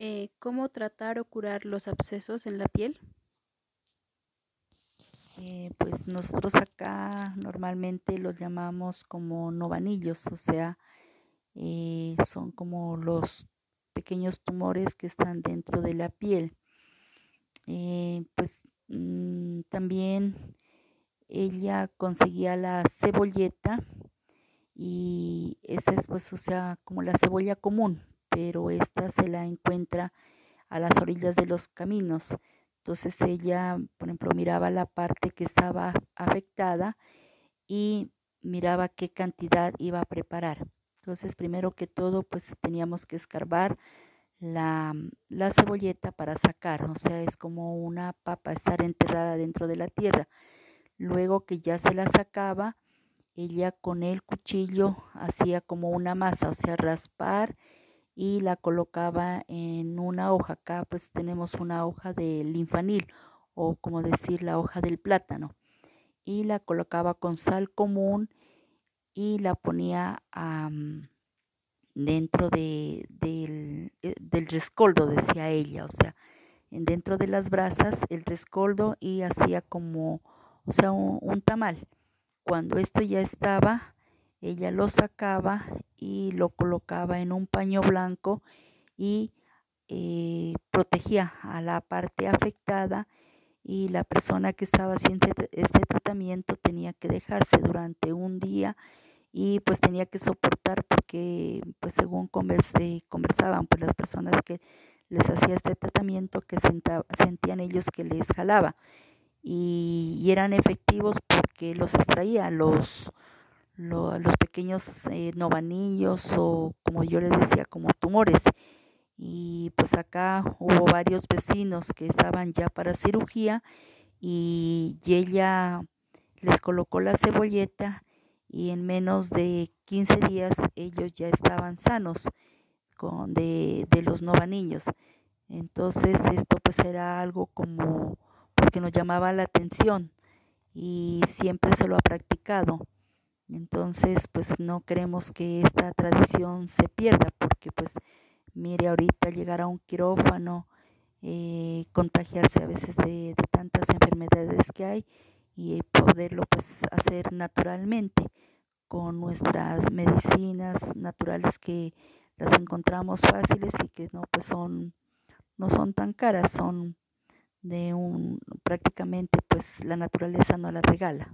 Eh, ¿Cómo tratar o curar los abscesos en la piel? Eh, pues nosotros acá normalmente los llamamos como novanillos, o sea, eh, son como los pequeños tumores que están dentro de la piel. pues mm, también ella conseguía la cebolleta y esa es pues o sea como la cebolla común pero esta se la encuentra a las orillas de los caminos. Entonces ella, por ejemplo, miraba la parte que estaba afectada y miraba qué cantidad iba a preparar. Entonces, primero que todo, pues teníamos que escarbar la, cebolleta para sacar, o sea, es como una papa estar enterrada dentro de la tierra. Luego que ya se la sacaba, ella con el cuchillo hacía como una masa, o sea, raspar y la colocaba en una hoja. Acá pues tenemos una hoja del linfanil o como decir la hoja del plátano y la colocaba con sal común y la ponía dentro de, del, eh, del, rescoldo, decía ella, o sea, dentro de las brasas el rescoldo y hacía como, o sea, un tamal. Cuando esto ya estaba, ella lo sacaba y lo colocaba en un paño blanco y eh, protegía a la parte afectada y la persona que estaba haciendo este tratamiento tenía que dejarse durante un día y pues tenía que soportar porque pues según conversaban pues las personas que les hacía este tratamiento que sentían ellos que les jalaba y, y eran efectivos porque los extraía los los pequeños eh, novanillos o como yo les decía, como tumores. Y pues acá hubo varios vecinos que estaban ya para cirugía y, ella les colocó la cebolleta y en menos de 15 días ellos ya estaban sanos con, de, de los novanillos. Entonces esto pues era algo como pues que nos llamaba la atención y siempre se lo ha practicado. Entonces, pues no queremos que esta tradición se pierda, porque pues mire ahorita llegar a un quirófano, eh, contagiarse a veces de, tantas enfermedades que hay y poderlo pues hacer naturalmente con nuestras medicinas naturales que las encontramos fáciles y que no pues son no son tan caras, son de un prácticamente pues la naturaleza no la regala.